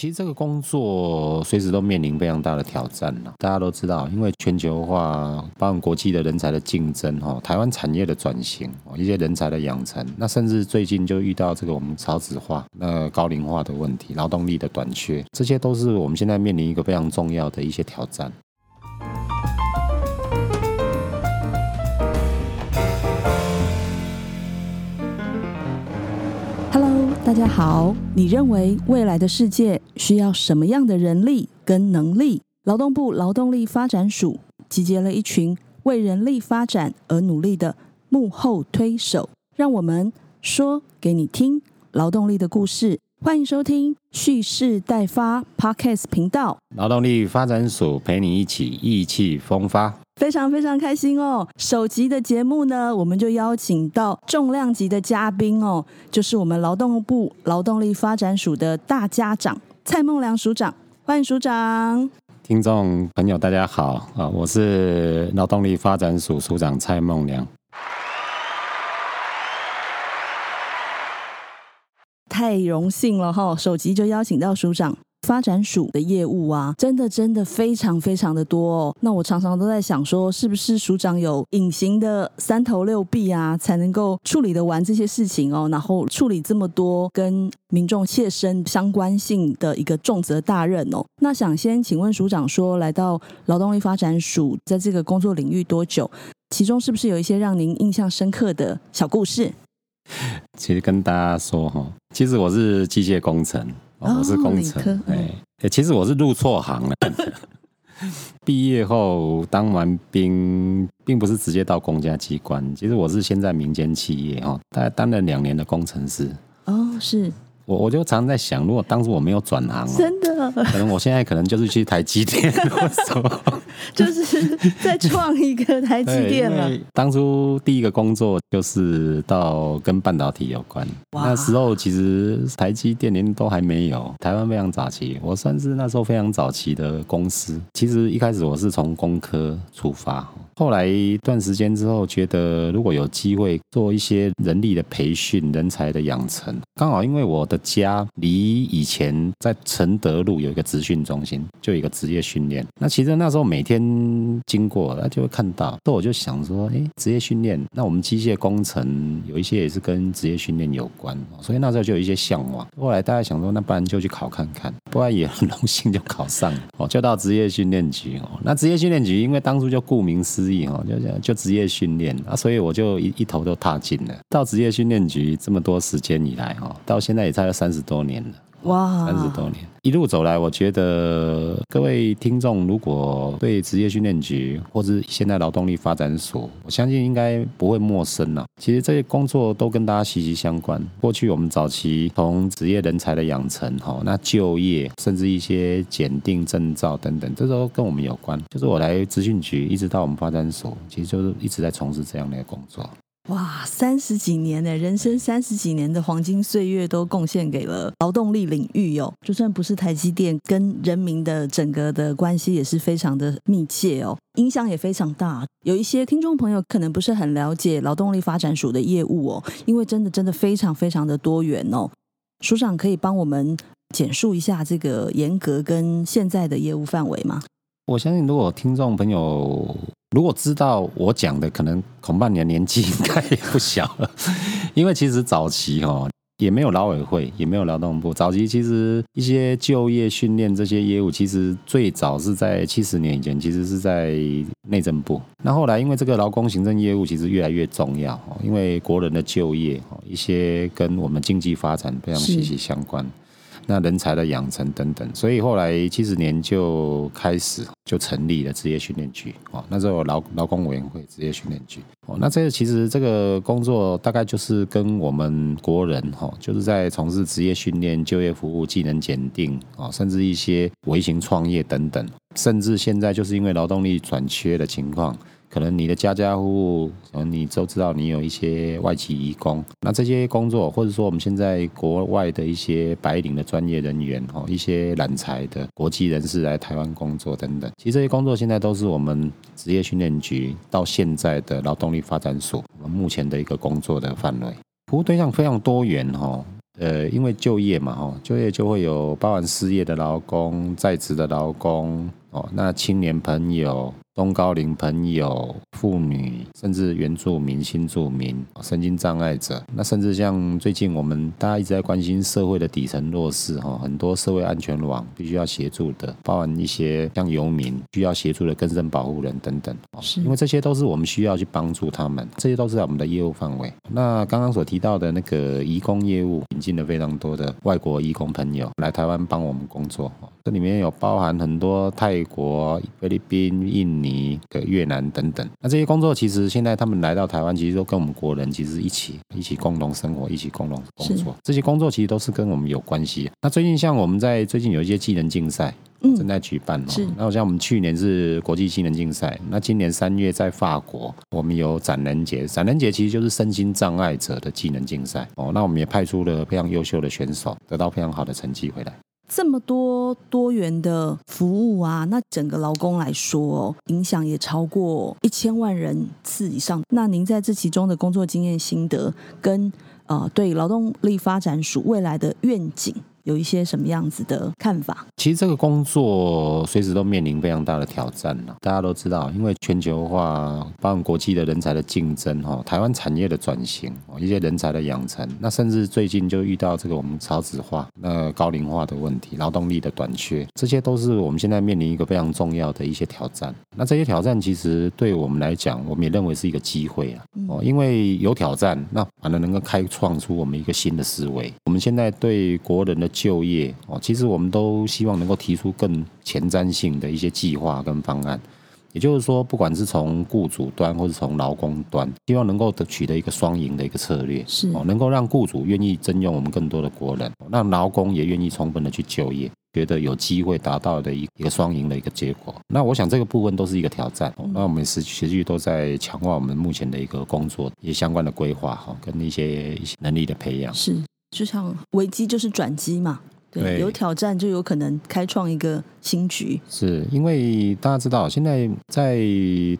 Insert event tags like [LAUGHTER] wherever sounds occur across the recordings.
其实这个工作随时都面临非常大的挑战了。大家都知道，因为全球化，包括国际的人才的竞争，哈，台湾产业的转型，一些人才的养成，那甚至最近就遇到这个我们少子化、那高龄化的问题，劳动力的短缺，这些都是我们现在面临一个非常重要的一些挑战。大家好，你认为未来的世界需要什么样的人力跟能力？劳动部劳动力发展署集结了一群为人力发展而努力的幕后推手，让我们说给你听劳动力的故事。欢迎收听蓄势待发 Podcast 频道，劳动力发展署陪你一起意气风发。非常非常开心哦！首集的节目呢，我们就邀请到重量级的嘉宾哦，就是我们劳动部劳动力发展署的大家长蔡梦良署长，欢迎署长。听众朋友，大家好啊，我是劳动力发展署署长蔡梦良。太荣幸了哈！首集就邀请到署长。发展署的业务啊，真的真的非常非常的多哦。那我常常都在想说，是不是署长有隐形的三头六臂啊，才能够处理得完这些事情哦？然后处理这么多跟民众切身相关性的一个重责大任哦。那想先请问署长说，来到劳动力发展署，在这个工作领域多久？其中是不是有一些让您印象深刻的小故事？其实跟大家说哈，其实我是机械工程。我是工程，哎，其实我是入错行了。[LAUGHS] 毕业后当完兵，并不是直接到公家机关，其实我是先在民间企业哈，大概当了两年的工程师。哦，是。我我就常常在想，如果当初我没有转行，真的，可能我现在可能就是去台积电，[LAUGHS] 就是再创一个台积电了。当初第一个工作就是到跟半导体有关，那时候其实台积电连都还没有，台湾非常早期，我算是那时候非常早期的公司。其实一开始我是从工科出发。后来一段时间之后，觉得如果有机会做一些人力的培训、人才的养成，刚好因为我的家离以前在承德路有一个职训中心，就有一个职业训练。那其实那时候每天经过，那就会看到。那我就想说，哎，职业训练，那我们机械工程有一些也是跟职业训练有关，所以那时候就有一些向往。后来大家想说，那不然就去考看看，不然也很荣幸就考上了，哦，就到职业训练局哦。那职业训练局，因为当初就顾名思。哦，就就职业训练啊，所以我就一一头都踏进了。到职业训练局这么多时间以来，哦，到现在也差了三十多年了。哇，三十多年一路走来，我觉得各位听众如果对职业训练局或是现在劳动力发展所，我相信应该不会陌生了。其实这些工作都跟大家息息相关。过去我们早期从职业人才的养成，哈，那就业甚至一些检定证照等等，这都跟我们有关。就是我来资讯局，一直到我们发展所，其实就是一直在从事这样的工作。哇，三十几年呢，人生三十几年的黄金岁月都贡献给了劳动力领域哟。就算不是台积电，跟人民的整个的关系也是非常的密切哦，影响也非常大。有一些听众朋友可能不是很了解劳动力发展署的业务哦，因为真的真的非常非常的多元哦。署长可以帮我们简述一下这个严格跟现在的业务范围吗？我相信，如果听众朋友如果知道我讲的，可能恐怕你的年纪应该也不小了，因为其实早期哦，也没有劳委会，也没有劳动部。早期其实一些就业训练这些业务，其实最早是在七十年以前，其实是在内政部。那后来因为这个劳工行政业务其实越来越重要，因为国人的就业一些跟我们经济发展非常息息相关。那人才的养成等等，所以后来七十年就开始就成立了职业训练局哦。那时候劳劳工委员会职业训练局哦。那这个其实这个工作大概就是跟我们国人哈，就是在从事职业训练、就业服务、技能检定啊，甚至一些微型创业等等，甚至现在就是因为劳动力转缺的情况。可能你的家家户户，可能，你都知道你有一些外企移工，那这些工作，或者说我们现在国外的一些白领的专业人员，哦，一些揽才的国际人士来台湾工作等等，其实这些工作现在都是我们职业训练局到现在的劳动力发展所，我们目前的一个工作的范围，服务对象非常多元，哈。呃，因为就业嘛，哈，就业就会有包含失业的劳工、在职的劳工，哦，那青年朋友。中高龄朋友、妇女，甚至原住民、新住民、神经障碍者，那甚至像最近我们大家一直在关心社会的底层弱势哈，很多社会安全网必须要协助的，包含一些像游民需要协助的更生保护人等等，是。因为这些都是我们需要去帮助他们，这些都是在我们的业务范围。那刚刚所提到的那个移工业务，引进了非常多的外国移工朋友来台湾帮我们工作，这里面有包含很多泰国、菲律宾、印。尼的越南等等，那这些工作其实现在他们来到台湾，其实都跟我们国人其实一起一起共同生活，一起共同工作。这些工作其实都是跟我们有关系。那最近像我们在最近有一些技能竞赛正在举办哦。那好像我们去年是国际技能竞赛，那今年三月在法国，我们有展能节。展能节其实就是身心障碍者的技能竞赛哦。那我们也派出了非常优秀的选手，得到非常好的成绩回来。这么多多元的服务啊，那整个劳工来说哦，影响也超过一千万人次以上。那您在这其中的工作经验心得，跟呃对劳动力发展署未来的愿景？有一些什么样子的看法？其实这个工作随时都面临非常大的挑战了。大家都知道，因为全球化，包括国际的人才的竞争，哈，台湾产业的转型，一些人才的养成，那甚至最近就遇到这个我们少子化、那高龄化的问题，劳动力的短缺，这些都是我们现在面临一个非常重要的一些挑战。那这些挑战其实对我们来讲，我们也认为是一个机会啊，哦，因为有挑战，那反而能够开创出我们一个新的思维。我们现在对国人的就业哦，其实我们都希望能够提出更前瞻性的一些计划跟方案，也就是说，不管是从雇主端或者从劳工端，希望能够取得一个双赢的一个策略，是哦，能够让雇主愿意征用我们更多的国人，让劳工也愿意充分的去就业，觉得有机会达到的一一个双赢的一个结果。那我想这个部分都是一个挑战，那我们是持续都在强化我们目前的一个工作一些相关的规划哈，跟一些一些能力的培养。是，就像危机就是转机嘛。对，有挑战就有可能开创一个新局。是因为大家知道，现在在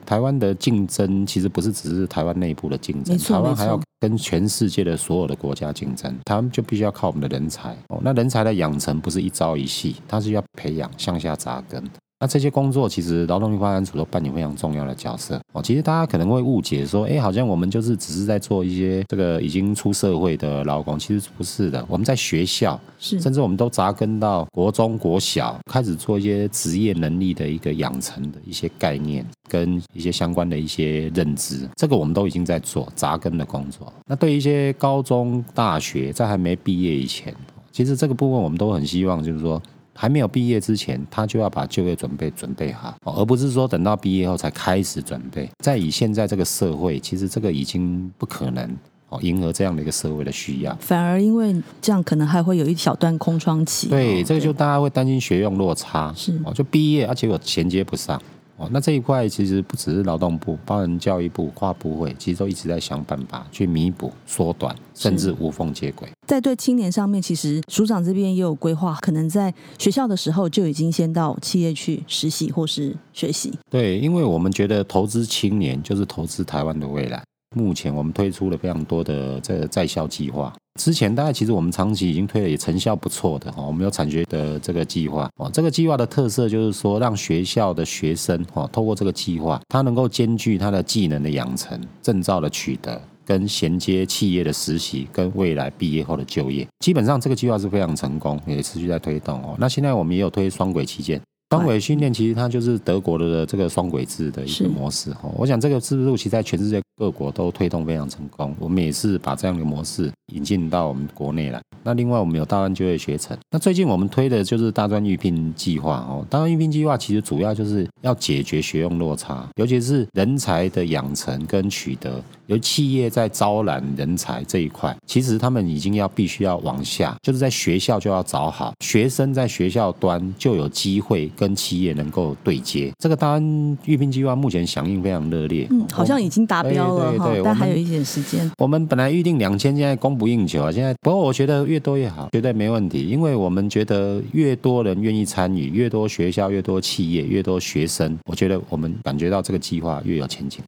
台湾的竞争其实不是只是台湾内部的竞争，台湾还要跟全世界的所有的国家竞争，他们就必须要靠我们的人才。哦，那人才的养成不是一朝一夕，它是要培养向下扎根。那这些工作其实劳动力发展署都扮演非常重要的角色哦。其实大家可能会误解说，哎，好像我们就是只是在做一些这个已经出社会的劳工，其实不是的。我们在学校，是甚至我们都扎根到国中、国小，开始做一些职业能力的一个养成的一些概念跟一些相关的一些认知，这个我们都已经在做扎根的工作。那对一些高中、大学在还没毕业以前，其实这个部分我们都很希望，就是说。还没有毕业之前，他就要把就业准备准备好，而不是说等到毕业后才开始准备。在以现在这个社会，其实这个已经不可能哦，迎合这样的一个社会的需要。反而因为这样，可能还会有一小段空窗期。对，这个就大家会担心学用落差，是哦，就毕业而且我衔接不上。哦，那这一块其实不只是劳动部，包含教育部、跨部会，其实都一直在想办法去弥补、缩短，甚至无缝接轨。在对青年上面，其实署长这边也有规划，可能在学校的时候就已经先到企业去实习或是学习。对，因为我们觉得投资青年就是投资台湾的未来。目前我们推出了非常多的这个在校计划。之前大概其实我们长期已经推了，也成效不错的哈。我们有产学的这个计划哦，这个计划的特色就是说，让学校的学生哈，透过这个计划，他能够兼具他的技能的养成、证照的取得，跟衔接企业的实习，跟未来毕业后的就业。基本上这个计划是非常成功，也持续在推动哦。那现在我们也有推双轨旗舰。双轨训练其实它就是德国的这个双轨制的一个模式哈。我想这个制度其实在全世界各国都推动非常成功。我们也是把这样的模式引进到我们国内来。那另外我们有大专就业学程。那最近我们推的就是大专预聘计划哦。大专预聘计划其实主要就是要解决学用落差，尤其是人才的养成跟取得。由企业在招揽人才这一块，其实他们已经要必须要往下，就是在学校就要找好学生，在学校端就有机会跟企业能够对接。这个大专预聘计划目前响应非常热烈，嗯，好像已经达标了哈，但还有一点时间。我们本来预定两千，现在供不应求啊。现在不过我觉得越多越好，绝对没问题，因为我们觉得越多人愿意参与，越多学校、越多企业、越多学生，我觉得我们感觉到这个计划越有前景。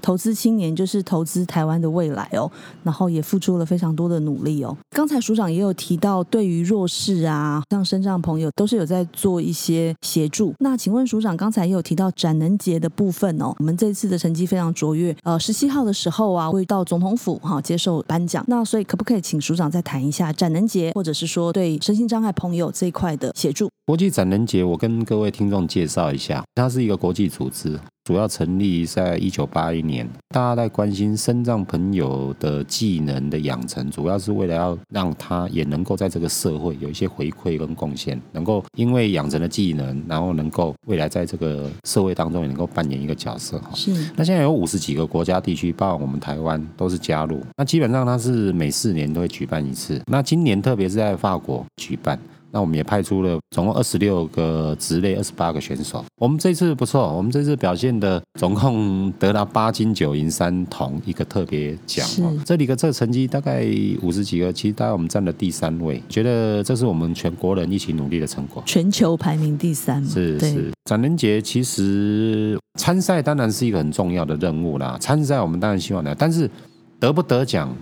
投资青年就是投资台湾的未来哦，然后也付出了非常多的努力哦。刚才署长也有提到，对于弱势啊，像身障朋友，都是有在做一些协助。那请问署长，刚才也有提到展能节的部分哦，我们这次的成绩非常卓越。呃，十七号的时候啊，会到总统府哈接受颁奖。那所以可不可以请署长再谈一下展能节，或者是说对身心障碍朋友这一块的协助？国际展能节，我跟各位听众介绍一下，它是一个国际组织。主要成立在一九八一年，大家在关心身障朋友的技能的养成，主要是为了要让他也能够在这个社会有一些回馈跟贡献，能够因为养成的技能，然后能够未来在这个社会当中也能够扮演一个角色哈。是。那现在有五十几个国家地区，包括我们台湾都是加入。那基本上它是每四年都会举办一次。那今年特别是在法国举办。那我们也派出了总共二十六个职类二十八个选手。我们这次不错，我们这次表现的总共得到八金九银三铜一个特别奖。这里的这个成绩大概五十几个，其实大概我们占了第三位。觉得这是我们全国人一起努力的成果。全球排名第三。是是。展能节其实参赛当然是一个很重要的任务啦。参赛我们当然希望的，但是得不得奖？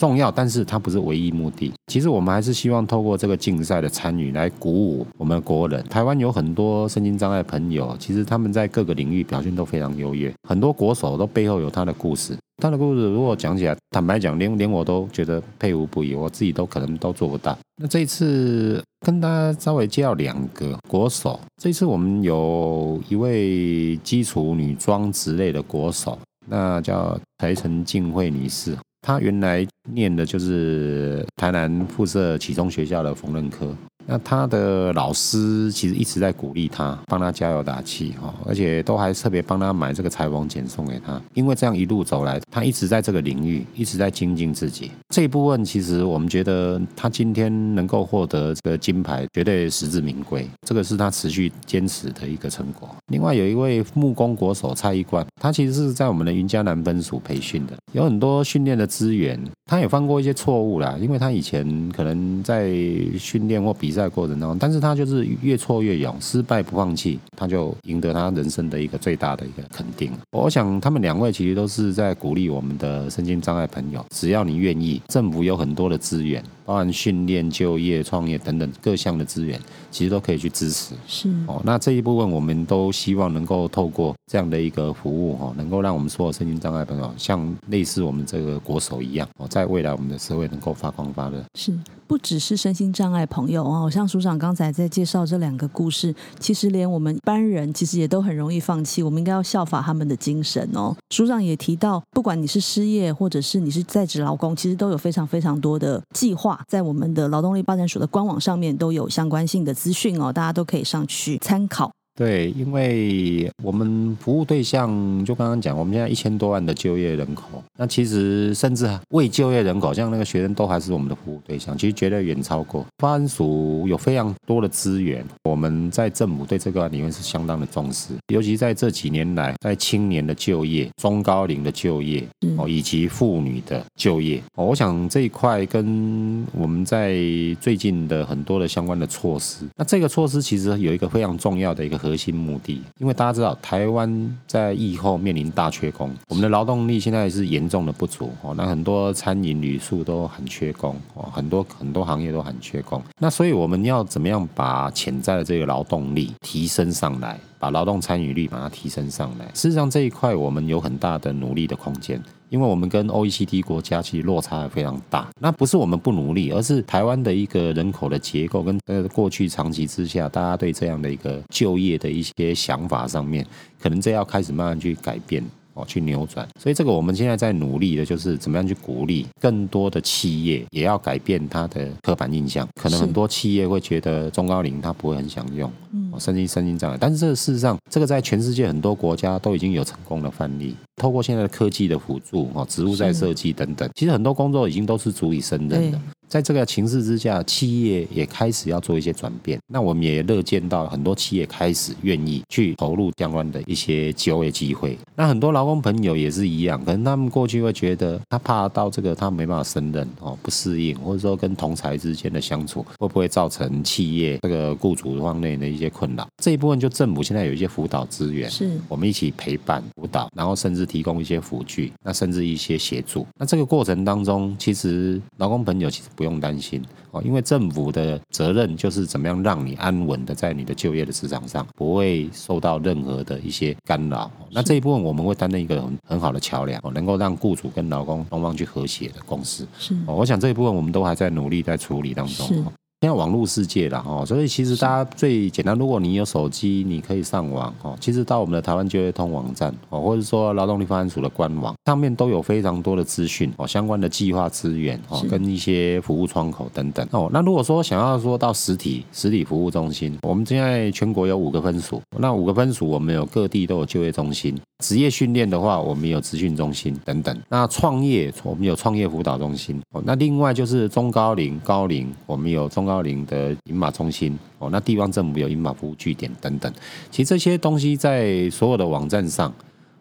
重要，但是它不是唯一目的。其实我们还是希望透过这个竞赛的参与，来鼓舞我们国人。台湾有很多身心障碍朋友，其实他们在各个领域表现都非常优越。很多国手都背后有他的故事。他的故事如果讲起来，坦白讲，连连我都觉得佩服不已。我自己都可能都做不到。那这一次跟大家稍微介绍两个国手。这次我们有一位基础女装之类的国手，那叫台城静惠女士。他原来念的就是台南附设启聪学校的缝纫科。那他的老师其实一直在鼓励他，帮他加油打气哈，而且都还特别帮他买这个裁缝剪送给他。因为这样一路走来，他一直在这个领域一直在精进自己。这一部分其实我们觉得他今天能够获得这个金牌，绝对实至名归。这个是他持续坚持的一个成果。另外有一位木工国手蔡一冠，他其实是在我们的云嘉南分署培训的，有很多训练的资源。他也犯过一些错误啦，因为他以前可能在训练或比赛。过程当中，但是他就是越挫越勇，失败不放弃，他就赢得他人生的一个最大的一个肯定。我想他们两位其实都是在鼓励我们的身心障碍朋友，只要你愿意，政府有很多的资源。包含训练、就业、创业等等各项的资源，其实都可以去支持。是哦，那这一部分我们都希望能够透过这样的一个服务哈，能够让我们所有身心障碍朋友，像类似我们这个国手一样哦，在未来我们的社会能够发光发热。是，不只是身心障碍朋友哦，像署长刚才在介绍这两个故事，其实连我们一般人其实也都很容易放弃，我们应该要效法他们的精神哦。署长也提到，不管你是失业或者是你是在职劳工，其实都有非常非常多的计划。在我们的劳动力发展署的官网上面都有相关性的资讯哦，大家都可以上去参考。对，因为我们服务对象就刚刚讲，我们现在一千多万的就业人口，那其实甚至未就业人口，像那个学生都还是我们的服务对象，其实绝对远超过。发安署有非常多的资源，我们在政府对这个领域是相当的重视，尤其在这几年来，在青年的就业、中高龄的就业哦，以及妇女的就业哦，我想这一块跟我们在最近的很多的相关的措施，那这个措施其实有一个非常重要的一个核。核心目的，因为大家知道，台湾在疫后面临大缺工，我们的劳动力现在是严重的不足哦。那很多餐饮、旅宿都很缺工哦，很多很多行业都很缺工。那所以我们要怎么样把潜在的这个劳动力提升上来，把劳动参与率把它提升上来？事实上这一块我们有很大的努力的空间。因为我们跟 OECD 国家其实落差非常大，那不是我们不努力，而是台湾的一个人口的结构跟呃过去长期之下，大家对这样的一个就业的一些想法上面，可能这要开始慢慢去改变。哦，去扭转，所以这个我们现在在努力的，就是怎么样去鼓励更多的企业也要改变它的刻板印象。可能很多企业会觉得中高龄他不会很想用，嗯，身心身心障碍，但是这个事实上，这个在全世界很多国家都已经有成功的范例。透过现在的科技的辅助，哦，植物在设计等等，其实很多工作已经都是足以胜任的。在这个情势之下，企业也开始要做一些转变。那我们也乐见到很多企业开始愿意去投入相关的一些就业机会。那很多劳工朋友也是一样，可能他们过去会觉得他怕到这个他没办法胜任哦，不适应，或者说跟同才之间的相处会不会造成企业这个雇主方面的一些困扰？这一部分就政府现在有一些辅导资源，是我们一起陪伴辅导，然后甚至提供一些辅具，那甚至一些协助。那这个过程当中，其实劳工朋友其实不用担心哦，因为政府的责任就是怎么样让你安稳的在你的就业的市场上，不会受到任何的一些干扰。那这一部分我们会担任一个很很好的桥梁，能够让雇主跟劳工双方去和谐的共识。是，我想这一部分我们都还在努力在处理当中。现在网络世界了哈，所以其实大家最简单，如果你有手机，你可以上网哦。其实到我们的台湾就业通网站哦，或者说劳动力发展署的官网上面都有非常多的资讯哦，相关的计划资源哦，跟一些服务窗口等等哦。那如果说想要说到实体实体服务中心，我们现在全国有五个分署，那五个分署我们有各地都有就业中心。职业训练的话，我们有职训中心等等。那创业，我们有创业辅导中心。哦，那另外就是中高龄、高龄，我们有中高龄的银马中心。哦，那地方政府有银马服务据点等等。其实这些东西在所有的网站上，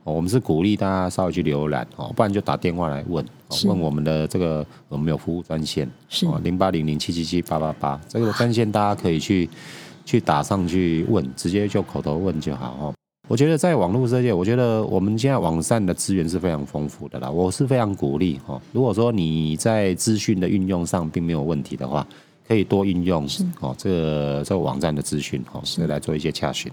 哦，我们是鼓励大家稍微去浏览。哦，不然就打电话来问，问我们的这个我们有服务专线，是零八零零七七七八八八。这个专线大家可以去去打上去问，直接就口头问就好。哦。我觉得在网络世界，我觉得我们现在网站的资源是非常丰富的啦。我是非常鼓励哈，如果说你在资讯的运用上并没有问题的话，可以多运用哦这个这个网站的资讯哦，是来做一些洽询。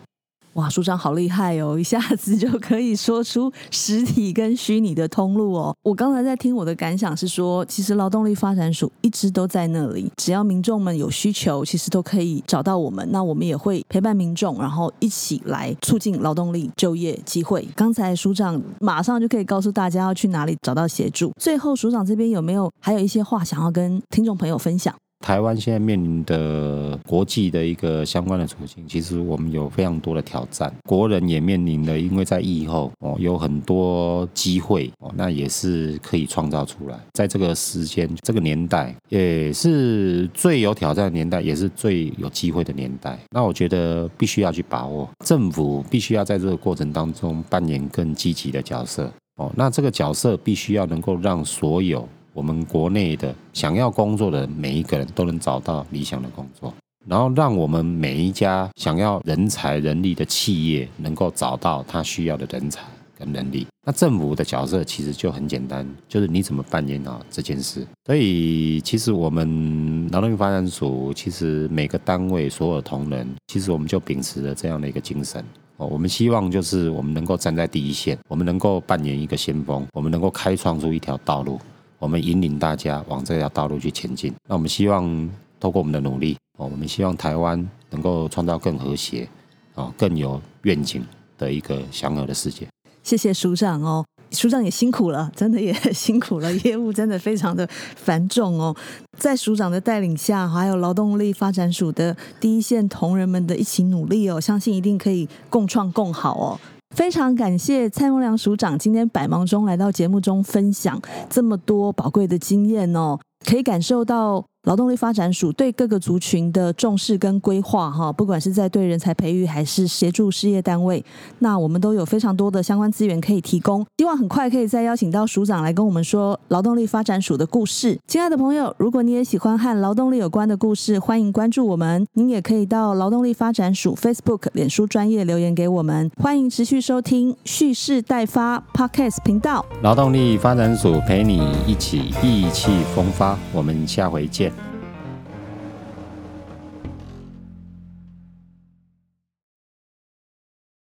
哇，署长好厉害哦！[LAUGHS] 一下子就可以说出实体跟虚拟的通路哦。我刚才在听我的感想是说，其实劳动力发展署一直都在那里，只要民众们有需求，其实都可以找到我们。那我们也会陪伴民众，然后一起来促进劳动力就业机会。刚才署长马上就可以告诉大家要去哪里找到协助。最后，署长这边有没有还有一些话想要跟听众朋友分享？台湾现在面临的国际的一个相关的处境，其实我们有非常多的挑战。国人也面临的，因为在疫后哦，有很多机会哦，那也是可以创造出来。在这个时间、这个年代，也是最有挑战的年代，也是最有机会的年代。那我觉得必须要去把握，政府必须要在这个过程当中扮演更积极的角色哦。那这个角色必须要能够让所有。我们国内的想要工作的每一个人都能找到理想的工作，然后让我们每一家想要人才人力的企业能够找到他需要的人才跟能力。那政府的角色其实就很简单，就是你怎么扮演好这件事。所以，其实我们劳动力发展署，其实每个单位所有同仁，其实我们就秉持了这样的一个精神哦。我们希望就是我们能够站在第一线，我们能够扮演一个先锋，我们能够开创出一条道路。我们引领大家往这条道路去前进。那我们希望透过我们的努力，哦，我们希望台湾能够创造更和谐、哦更有愿景的一个祥和的世界。谢谢署长哦，署长也辛苦了，真的也 [LAUGHS] 辛苦了，业务真的非常的繁重哦。在署长的带领下，还有劳动力发展署的第一线同仁们的一起努力哦，相信一定可以共创共好哦。非常感谢蔡孟良署长今天百忙中来到节目中分享这么多宝贵的经验哦，可以感受到。劳动力发展署对各个族群的重视跟规划，哈，不管是在对人才培育还是协助事业单位，那我们都有非常多的相关资源可以提供。希望很快可以再邀请到署长来跟我们说劳动力发展署的故事。亲爱的朋友，如果你也喜欢和劳动力有关的故事，欢迎关注我们。您也可以到劳动力发展署 Facebook 脸书专业留言给我们。欢迎持续收听蓄势待发 Podcast 频道。劳动力发展署陪你一起意气风发，我们下回见。